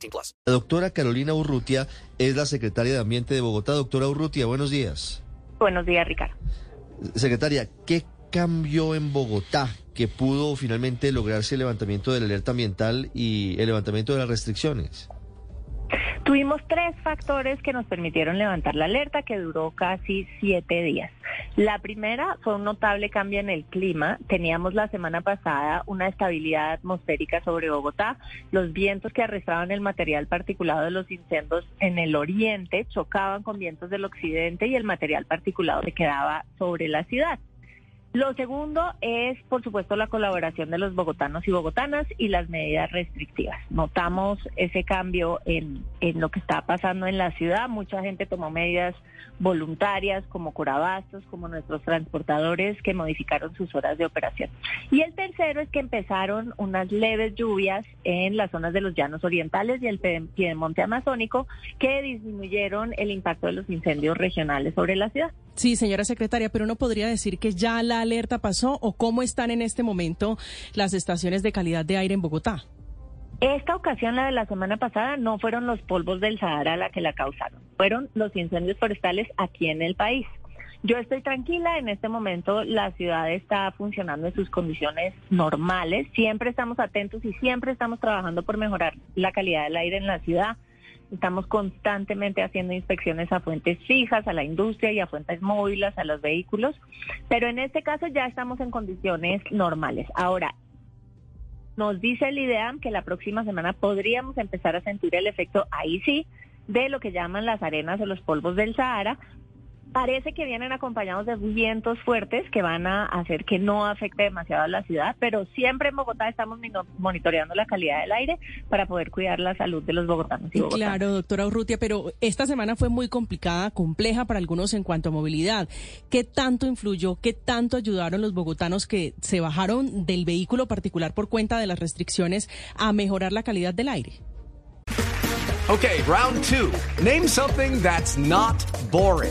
18 plus. La doctora Carolina Urrutia es la secretaria de Ambiente de Bogotá. Doctora Urrutia, buenos días. Buenos días, Ricardo. Secretaria, ¿qué cambió en Bogotá que pudo finalmente lograrse el levantamiento de la alerta ambiental y el levantamiento de las restricciones? Tuvimos tres factores que nos permitieron levantar la alerta que duró casi siete días. La primera fue un notable cambio en el clima. Teníamos la semana pasada una estabilidad atmosférica sobre Bogotá. Los vientos que arrastraban el material particulado de los incendios en el oriente chocaban con vientos del occidente y el material particulado se quedaba sobre la ciudad. Lo segundo es, por supuesto, la colaboración de los bogotanos y bogotanas y las medidas restrictivas. Notamos ese cambio en, en lo que está pasando en la ciudad. Mucha gente tomó medidas voluntarias como curabastos, como nuestros transportadores que modificaron sus horas de operación. Y el tercero es que empezaron unas leves lluvias en las zonas de los llanos orientales y el piedemonte amazónico que disminuyeron el impacto de los incendios regionales sobre la ciudad. Sí, señora secretaria, pero uno podría decir que ya la alerta pasó o cómo están en este momento las estaciones de calidad de aire en Bogotá. Esta ocasión, la de la semana pasada, no fueron los polvos del Sahara la que la causaron, fueron los incendios forestales aquí en el país. Yo estoy tranquila, en este momento la ciudad está funcionando en sus condiciones normales, siempre estamos atentos y siempre estamos trabajando por mejorar la calidad del aire en la ciudad. Estamos constantemente haciendo inspecciones a fuentes fijas, a la industria y a fuentes móviles, a los vehículos, pero en este caso ya estamos en condiciones normales. Ahora, nos dice el IDEAM que la próxima semana podríamos empezar a sentir el efecto, ahí sí, de lo que llaman las arenas o los polvos del Sahara, Parece que vienen acompañados de vientos fuertes que van a hacer que no afecte demasiado a la ciudad, pero siempre en Bogotá estamos monitoreando la calidad del aire para poder cuidar la salud de los bogotanos y. Claro, doctora Urrutia, pero esta semana fue muy complicada, compleja para algunos en cuanto a movilidad. ¿Qué tanto influyó, qué tanto ayudaron los bogotanos que se bajaron del vehículo particular por cuenta de las restricciones a mejorar la calidad del aire? Okay, round two. Name something that's not boring.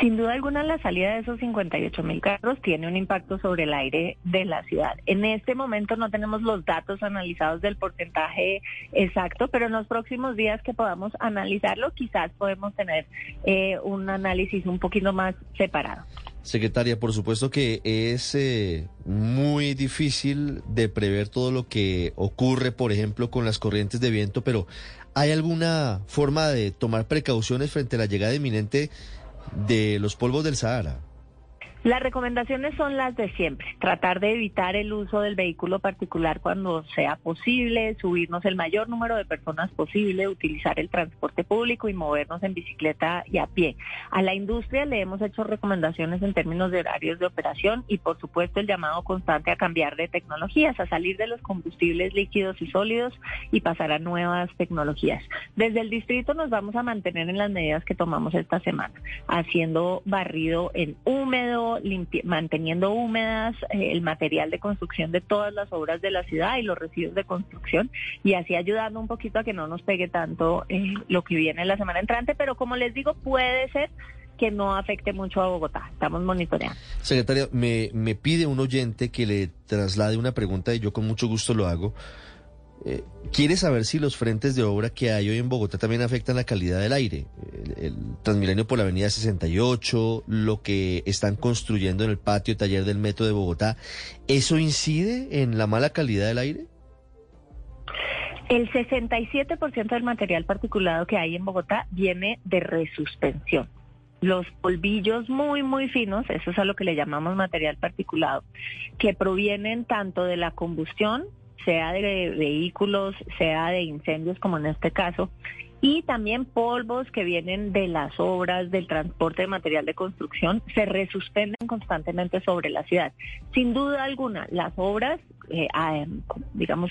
Sin duda alguna, la salida de esos 58 mil carros tiene un impacto sobre el aire de la ciudad. En este momento no tenemos los datos analizados del porcentaje exacto, pero en los próximos días que podamos analizarlo, quizás podemos tener eh, un análisis un poquito más separado. Secretaria, por supuesto que es eh, muy difícil de prever todo lo que ocurre, por ejemplo, con las corrientes de viento, pero ¿hay alguna forma de tomar precauciones frente a la llegada inminente de los polvos del Sahara? Las recomendaciones son las de siempre, tratar de evitar el uso del vehículo particular cuando sea posible, subirnos el mayor número de personas posible, utilizar el transporte público y movernos en bicicleta y a pie. A la industria le hemos hecho recomendaciones en términos de horarios de operación y por supuesto el llamado constante a cambiar de tecnologías, a salir de los combustibles líquidos y sólidos y pasar a nuevas tecnologías. Desde el distrito nos vamos a mantener en las medidas que tomamos esta semana, haciendo barrido en húmedo, manteniendo húmedas eh, el material de construcción de todas las obras de la ciudad y los residuos de construcción y así ayudando un poquito a que no nos pegue tanto eh, lo que viene la semana entrante, pero como les digo, puede ser que no afecte mucho a Bogotá. Estamos monitoreando. Secretaria, me, me pide un oyente que le traslade una pregunta y yo con mucho gusto lo hago. Eh, ¿Quiere saber si los frentes de obra que hay hoy en Bogotá también afectan la calidad del aire? El, Transmilenio por la Avenida 68, lo que están construyendo en el patio taller del Metro de Bogotá, ¿eso incide en la mala calidad del aire? El 67% del material particulado que hay en Bogotá viene de resuspensión. los polvillos muy, muy finos, eso es a lo que le llamamos material particulado, que provienen tanto de la combustión, sea de vehículos, sea de incendios como en este caso, y también polvos que vienen de las obras, del transporte de material de construcción, se resuspenden constantemente sobre la ciudad. Sin duda alguna, las obras, eh, ah, digamos,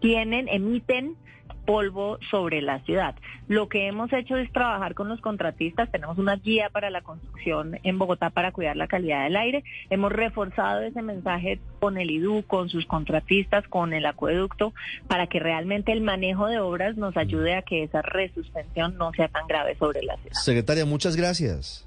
tienen, emiten polvo sobre la ciudad. Lo que hemos hecho es trabajar con los contratistas, tenemos una guía para la construcción en Bogotá para cuidar la calidad del aire, hemos reforzado ese mensaje con el IDU, con sus contratistas, con el acueducto, para que realmente el manejo de obras nos ayude a que esa resuspensión no sea tan grave sobre la ciudad. Secretaria, muchas gracias.